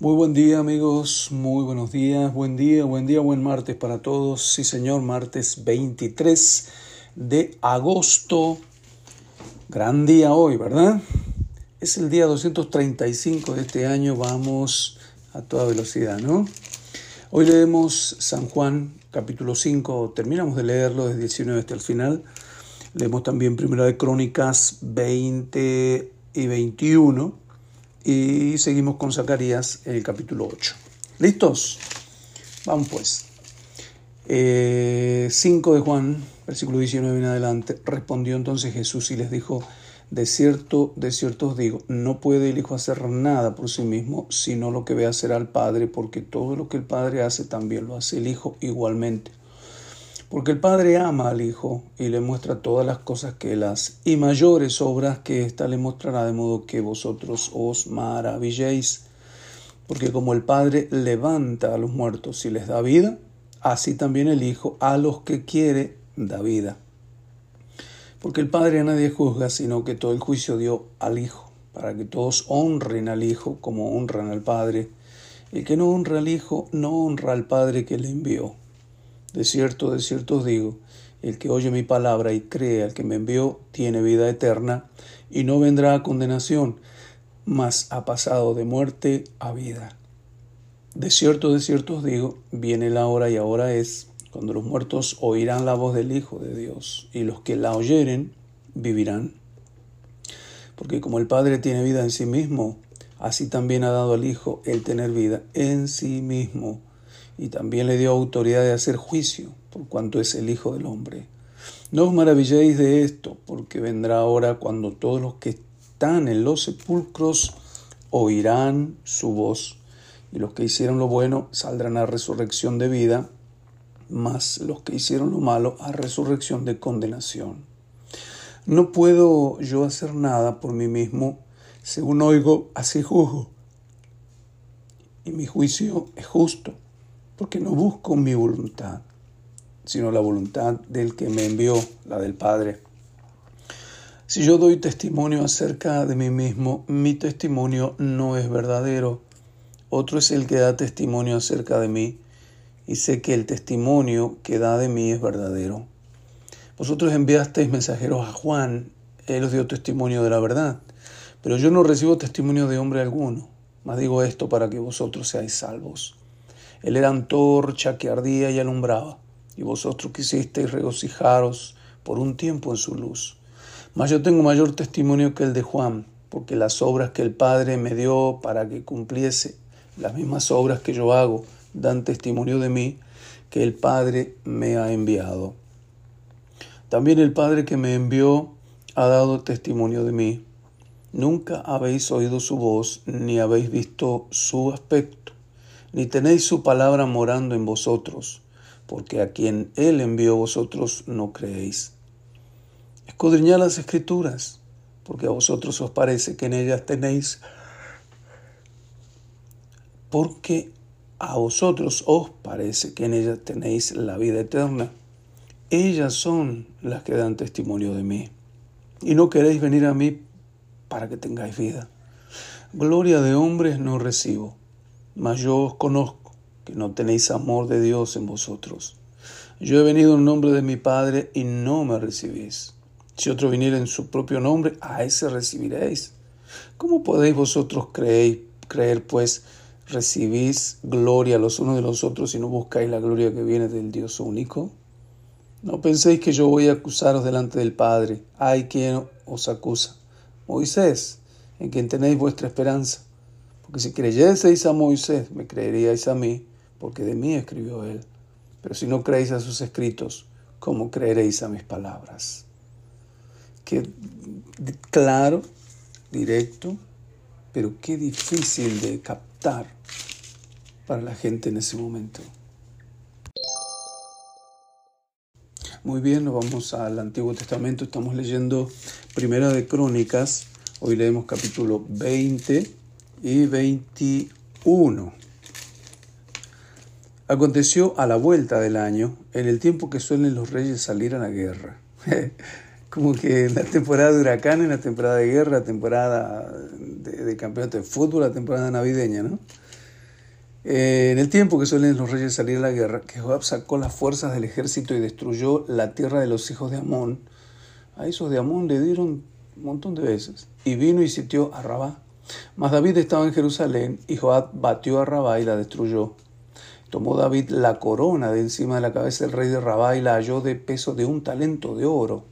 Muy buen día amigos, muy buenos días, buen día, buen día, buen martes para todos. Sí señor, martes 23 de agosto. Gran día hoy, ¿verdad? Es el día 235 de este año, vamos a toda velocidad, ¿no? Hoy leemos San Juan capítulo 5, terminamos de leerlo desde 19 hasta el final. Leemos también Primera de Crónicas 20 y 21 y seguimos con Zacarías el capítulo 8. ¿Listos? Vamos pues. 5 eh, de Juan, versículo 19 en adelante, respondió entonces Jesús y les dijo, de cierto, de cierto os digo, no puede el Hijo hacer nada por sí mismo, sino lo que ve hacer al Padre, porque todo lo que el Padre hace también lo hace el Hijo igualmente. Porque el Padre ama al Hijo y le muestra todas las cosas que Él hace, y mayores obras que ésta le mostrará, de modo que vosotros os maravilléis. Porque como el Padre levanta a los muertos y les da vida, así también el Hijo a los que quiere da vida. Porque el Padre a nadie juzga, sino que todo el juicio dio al Hijo, para que todos honren al Hijo como honran al Padre. El que no honra al Hijo no honra al Padre que le envió. De cierto, de cierto os digo, el que oye mi palabra y cree al que me envió, tiene vida eterna, y no vendrá a condenación, mas ha pasado de muerte a vida. De cierto, de cierto os digo, viene la hora y ahora es, cuando los muertos oirán la voz del Hijo de Dios, y los que la oyeren vivirán. Porque como el Padre tiene vida en sí mismo, así también ha dado al Hijo el tener vida en sí mismo y también le dio autoridad de hacer juicio, por cuanto es el Hijo del Hombre. No os maravilléis de esto, porque vendrá hora cuando todos los que están en los sepulcros oirán su voz, y los que hicieron lo bueno saldrán a resurrección de vida, mas los que hicieron lo malo a resurrección de condenación. No puedo yo hacer nada por mí mismo, según oigo, así juzgo, y mi juicio es justo porque no busco mi voluntad, sino la voluntad del que me envió, la del Padre. Si yo doy testimonio acerca de mí mismo, mi testimonio no es verdadero. Otro es el que da testimonio acerca de mí, y sé que el testimonio que da de mí es verdadero. Vosotros enviasteis mensajeros a Juan, él os dio testimonio de la verdad, pero yo no recibo testimonio de hombre alguno, mas digo esto para que vosotros seáis salvos. Él era antorcha que ardía y alumbraba, y vosotros quisisteis regocijaros por un tiempo en su luz. Mas yo tengo mayor testimonio que el de Juan, porque las obras que el Padre me dio para que cumpliese, las mismas obras que yo hago, dan testimonio de mí, que el Padre me ha enviado. También el Padre que me envió ha dado testimonio de mí. Nunca habéis oído su voz, ni habéis visto su aspecto ni tenéis su palabra morando en vosotros, porque a quien Él envió vosotros no creéis. Escudriñad las escrituras, porque a vosotros os parece que en ellas tenéis, porque a vosotros os parece que en ellas tenéis la vida eterna. Ellas son las que dan testimonio de mí. Y no queréis venir a mí para que tengáis vida. Gloria de hombres no recibo mas yo os conozco, que no tenéis amor de Dios en vosotros. Yo he venido en nombre de mi Padre y no me recibís. Si otro viniera en su propio nombre, a ese recibiréis. ¿Cómo podéis vosotros creer, creer pues, recibís gloria los unos de los otros y no buscáis la gloria que viene del Dios único? No penséis que yo voy a acusaros delante del Padre. Hay quien os acusa. Moisés, en quien tenéis vuestra esperanza. Porque si creyeseis a Moisés, me creeríais a mí, porque de mí escribió él. Pero si no creéis a sus escritos, ¿cómo creeréis a mis palabras? Qué claro, directo, pero qué difícil de captar para la gente en ese momento. Muy bien, nos vamos al Antiguo Testamento, estamos leyendo Primera de Crónicas, hoy leemos capítulo 20 y 21. Aconteció a la vuelta del año, en el tiempo que suelen los reyes salir a la guerra. Como que en la temporada de huracanes, la temporada de guerra, temporada de, campeonato de fútbol, la temporada navideña, ¿no? Eh, en el tiempo que suelen los reyes salir a la guerra, que Joab sacó las fuerzas del ejército y destruyó la tierra de los hijos de Amón. A esos de Amón le dieron un montón de veces. Y vino y sitió a Rabá. Mas David estaba en Jerusalén y Joab batió a Rabá y la destruyó. Tomó David la corona de encima de la cabeza del rey de Rabá y la halló de peso de un talento de oro.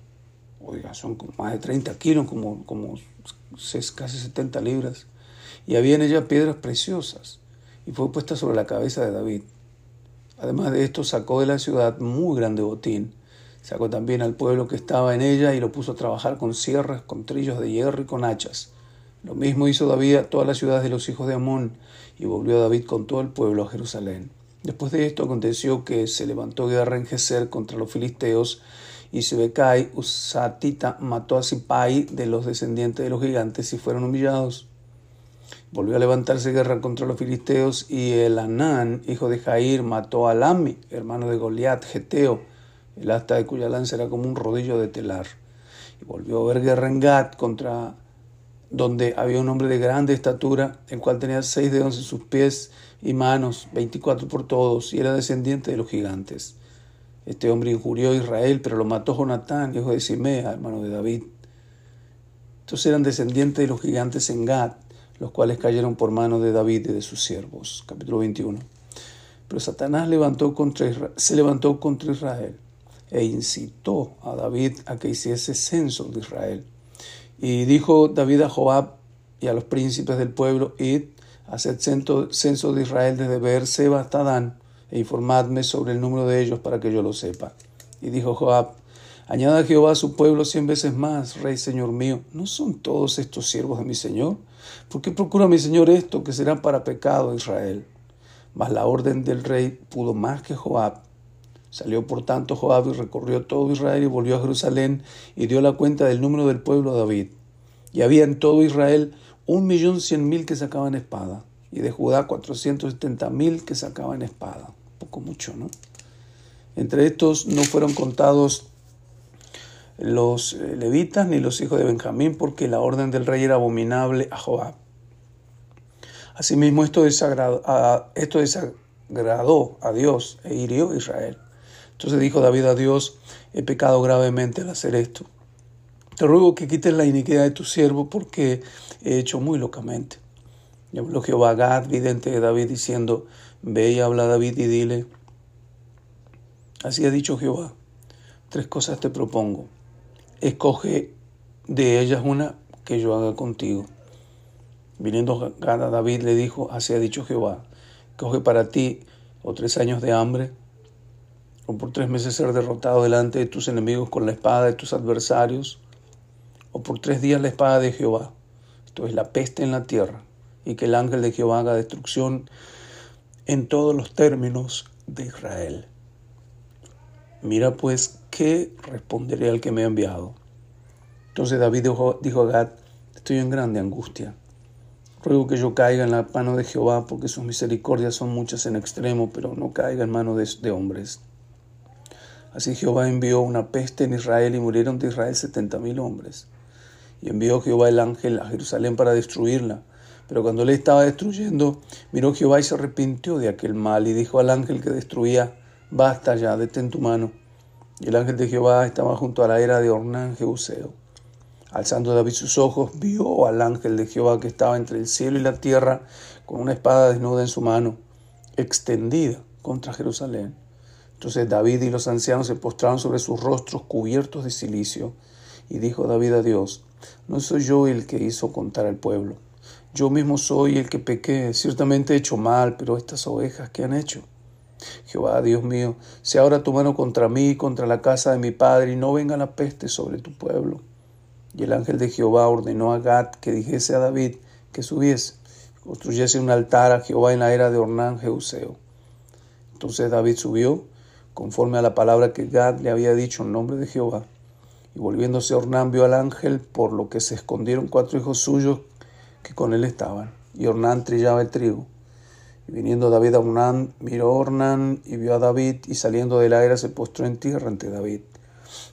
Oiga, son más de 30 kilos, como, como casi 70 libras. Y había en ella piedras preciosas y fue puesta sobre la cabeza de David. Además de esto, sacó de la ciudad muy grande botín. Sacó también al pueblo que estaba en ella y lo puso a trabajar con sierras, con trillos de hierro y con hachas. Lo mismo hizo David a todas las ciudades de los hijos de Amón, y volvió David con todo el pueblo a Jerusalén. Después de esto aconteció que se levantó guerra en Geser contra los filisteos, y Sibecai, Usatita, mató a Sipai de los descendientes de los gigantes y fueron humillados. Volvió a levantarse guerra contra los filisteos y el Anán, hijo de Jair, mató a Lami, hermano de Goliat, Geteo, el asta de cuya lanza era como un rodillo de telar. Y volvió a haber guerra en Gat contra donde había un hombre de grande estatura, el cual tenía seis dedos en sus pies y manos, veinticuatro por todos, y era descendiente de los gigantes. Este hombre injurió a Israel, pero lo mató Jonatán, hijo de Simea, hermano de David. Entonces eran descendientes de los gigantes en Gad los cuales cayeron por mano de David y de sus siervos. Capítulo 21. Pero Satanás levantó contra se levantó contra Israel e incitó a David a que hiciese censo de Israel. Y dijo David a Joab y a los príncipes del pueblo, id, haced censo de Israel desde Beerseba hasta Dan, e informadme sobre el número de ellos para que yo lo sepa. Y dijo Joab, añada Jehová a su pueblo cien veces más, rey señor mío, ¿no son todos estos siervos de mi señor? ¿Por qué procura mi Señor esto que será para pecado Israel? Mas la orden del rey pudo más que Joab. Salió por tanto Joab y recorrió todo Israel y volvió a Jerusalén y dio la cuenta del número del pueblo a David. Y había en todo Israel un millón cien mil que sacaban espada, y de Judá cuatrocientos setenta mil que sacaban espada. Poco mucho, ¿no? Entre estos no fueron contados los eh, levitas ni los hijos de Benjamín, porque la orden del rey era abominable a Joab. Asimismo, esto desagradó esto desagradó a Dios e hirió a Israel. Entonces dijo David a Dios, he pecado gravemente al hacer esto. Te ruego que quites la iniquidad de tu siervo porque he hecho muy locamente. Y habló Jehová Gad, vidente de David, diciendo, ve y habla a David y dile, así ha dicho Jehová, tres cosas te propongo escoge de ellas una que yo haga contigo. Viniendo a David le dijo, así ha dicho Jehová, coge para ti o tres años de hambre, o por tres meses ser derrotado delante de tus enemigos con la espada de tus adversarios, o por tres días la espada de Jehová, esto es la peste en la tierra, y que el ángel de Jehová haga destrucción en todos los términos de Israel. Mira pues ¿qué responderé al que me ha enviado? Entonces David dijo, a Gad, estoy en grande angustia. Ruego que yo caiga en la mano de Jehová, porque sus misericordias son muchas en extremo, pero no caiga en mano de, de hombres. Así Jehová envió una peste en Israel y murieron de Israel setenta mil hombres. Y envió Jehová el ángel a Jerusalén para destruirla. Pero cuando le estaba destruyendo, miró Jehová y se arrepintió de aquel mal y dijo al ángel que destruía, basta ya, detén tu mano. Y el ángel de Jehová estaba junto a la era de Ornán Jeuseo. Alzando David sus ojos, vio al ángel de Jehová que estaba entre el cielo y la tierra, con una espada desnuda en su mano, extendida contra Jerusalén. Entonces David y los ancianos se postraron sobre sus rostros cubiertos de silicio. Y dijo David a Dios, no soy yo el que hizo contar al pueblo. Yo mismo soy el que pequé, ciertamente he hecho mal, pero estas ovejas, ¿qué han hecho? Jehová, Dios mío, sea ahora tu mano contra mí y contra la casa de mi padre, y no venga la peste sobre tu pueblo. Y el ángel de Jehová ordenó a Gad que dijese a David que subiese, construyese un altar a Jehová en la era de Ornán Jeuseo. Entonces David subió, conforme a la palabra que Gad le había dicho en nombre de Jehová. Y volviéndose Ornán vio al ángel, por lo que se escondieron cuatro hijos suyos que con él estaban. Y Ornán trillaba el trigo. Y viniendo David a Ornán, miró a Ornán y vio a David, y saliendo de la era se postró en tierra ante David.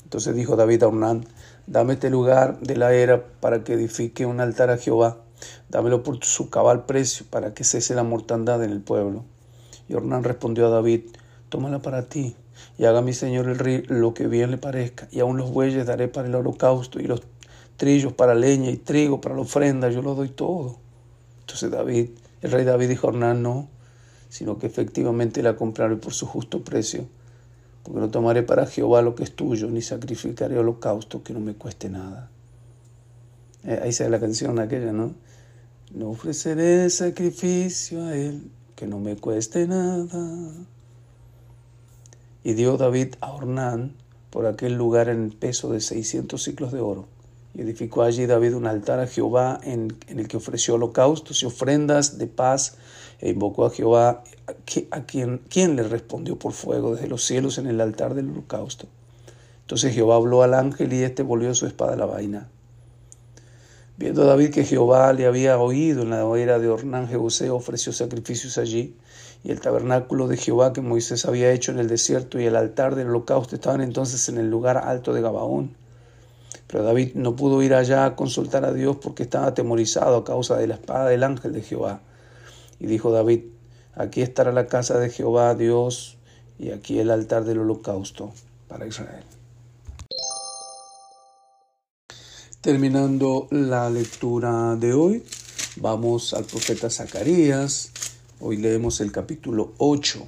Entonces dijo David a Ornán, dame este lugar de la era para que edifique un altar a Jehová, dámelo por su cabal precio, para que cese la mortandad en el pueblo. Y Ornán respondió a David, tómala para ti, y haga mi señor el rey lo que bien le parezca, y aun los bueyes daré para el holocausto, y los trillos para leña, y trigo para la ofrenda, yo lo doy todo. Entonces David, el rey David dijo a Ornán, no, sino que efectivamente la compraré por su justo precio, porque no tomaré para Jehová lo que es tuyo, ni sacrificaré holocausto que no me cueste nada. Eh, ahí se la canción aquella, ¿no? No ofreceré sacrificio a él que no me cueste nada. Y dio David a Ornán por aquel lugar en peso de 600 ciclos de oro. Y edificó allí David un altar a Jehová en, el que ofreció holocaustos y ofrendas de paz e invocó a Jehová, a quien, le respondió por fuego desde los cielos en el altar del holocausto. Entonces Jehová habló al ángel y éste volvió su espada a la vaina. Viendo David que Jehová le había oído en la era de Ornán Jebuseo, ofreció sacrificios allí, y el tabernáculo de Jehová que Moisés había hecho en el desierto y el altar del holocausto estaban entonces en el lugar alto de Gabaón. Pero David no pudo ir allá a consultar a Dios porque estaba atemorizado a causa de la espada del ángel de Jehová. Y dijo David, aquí estará la casa de Jehová Dios y aquí el altar del holocausto para Israel. Terminando la lectura de hoy, vamos al profeta Zacarías. Hoy leemos el capítulo 8.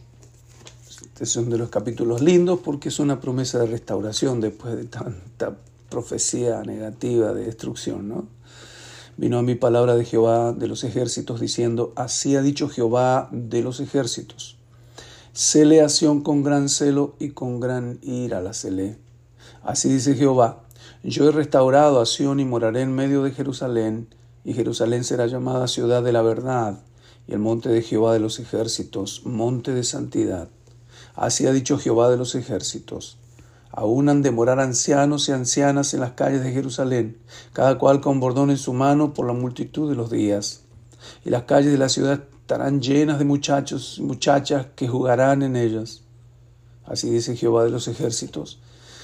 Este es uno de los capítulos lindos porque es una promesa de restauración después de tanta profecía negativa de destrucción, ¿no? Vino a mi palabra de Jehová de los ejércitos diciendo, así ha dicho Jehová de los ejércitos. Cele acción con gran celo y con gran ira la celé. Así dice Jehová, yo he restaurado a Sión y moraré en medio de Jerusalén, y Jerusalén será llamada ciudad de la verdad, y el monte de Jehová de los ejércitos, monte de santidad. Así ha dicho Jehová de los ejércitos. Aún han de morar ancianos y ancianas en las calles de Jerusalén, cada cual con bordón en su mano por la multitud de los días. Y las calles de la ciudad estarán llenas de muchachos y muchachas que jugarán en ellas. Así dice Jehová de los ejércitos.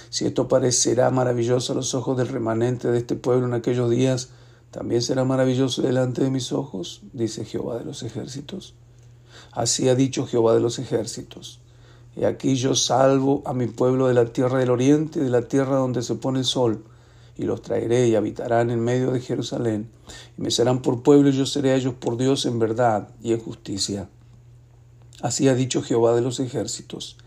Si esto parecerá maravilloso a los ojos del remanente de este pueblo en aquellos días, también será maravilloso delante de mis ojos, dice Jehová de los ejércitos. Así ha dicho Jehová de los ejércitos. Y aquí yo salvo a mi pueblo de la tierra del oriente, de la tierra donde se pone el sol, y los traeré y habitarán en medio de Jerusalén, y me serán por pueblo y yo seré a ellos por Dios en verdad y en justicia. Así ha dicho Jehová de los ejércitos.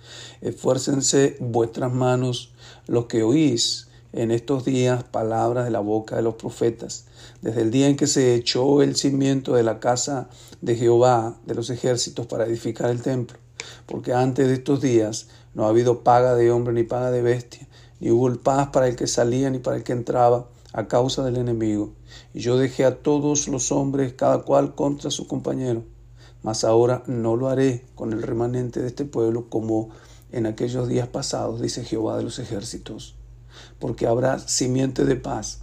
Esfuércense vuestras manos los que oís en estos días palabras de la boca de los profetas, desde el día en que se echó el cimiento de la casa de Jehová de los ejércitos para edificar el templo. Porque antes de estos días no ha habido paga de hombre ni paga de bestia, ni hubo paz para el que salía ni para el que entraba a causa del enemigo. Y yo dejé a todos los hombres, cada cual contra su compañero mas ahora no lo haré con el remanente de este pueblo como en aquellos días pasados, dice Jehová de los ejércitos, porque habrá simiente de paz,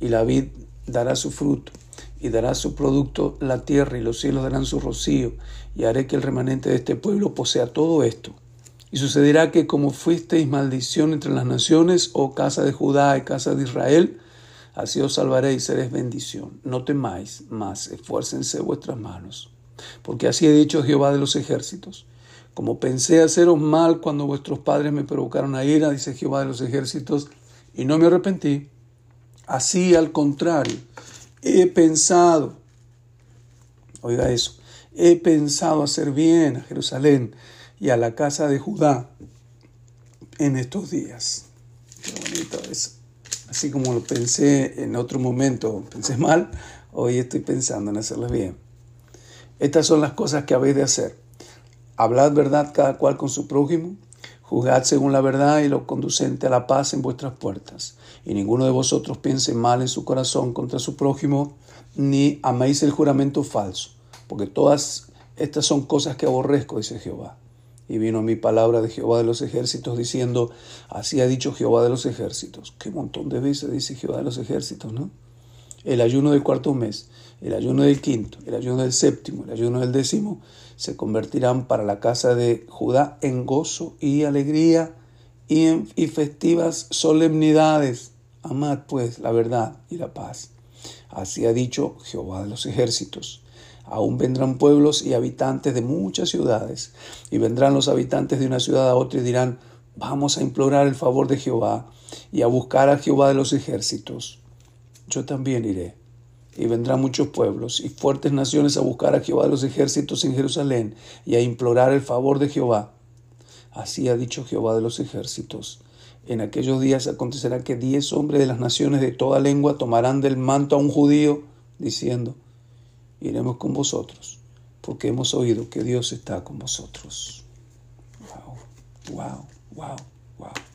y la vid dará su fruto, y dará su producto la tierra, y los cielos darán su rocío, y haré que el remanente de este pueblo posea todo esto. Y sucederá que como fuisteis maldición entre las naciones, oh casa de Judá y casa de Israel, así os salvaré y seréis bendición. No temáis, mas esfuércense vuestras manos. Porque así ha dicho Jehová de los ejércitos. Como pensé haceros mal cuando vuestros padres me provocaron a ira, dice Jehová de los ejércitos, y no me arrepentí. Así al contrario, he pensado, oiga eso, he pensado hacer bien a Jerusalén y a la casa de Judá en estos días. Qué bonito eso. Así como lo pensé en otro momento, pensé mal, hoy estoy pensando en hacerlo bien. Estas son las cosas que habéis de hacer. Hablad verdad cada cual con su prójimo, juzgad según la verdad y lo conducente a la paz en vuestras puertas. Y ninguno de vosotros piense mal en su corazón contra su prójimo, ni améis el juramento falso, porque todas estas son cosas que aborrezco, dice Jehová. Y vino mi palabra de Jehová de los ejércitos diciendo, así ha dicho Jehová de los ejércitos. Qué montón de veces dice Jehová de los ejércitos, ¿no? El ayuno del cuarto mes el ayuno del quinto, el ayuno del séptimo, el ayuno del décimo, se convertirán para la casa de Judá en gozo y alegría y, en, festivas solemnidades. Amad pues la verdad y la paz. Así ha dicho Jehová de los ejércitos. Aún vendrán pueblos y habitantes de muchas ciudades, y vendrán los habitantes de una ciudad a otra y dirán, vamos a implorar el favor de Jehová y a buscar a Jehová de los ejércitos. Yo también iré. Y vendrán muchos pueblos y fuertes naciones a buscar a Jehová de los ejércitos en Jerusalén y a implorar el favor de Jehová. Así ha dicho Jehová de los ejércitos. En aquellos días acontecerá que diez hombres de las naciones de toda lengua tomarán del manto a un judío, diciendo, iremos con vosotros, porque hemos oído que Dios está con vosotros. Wow, wow, wow, wow.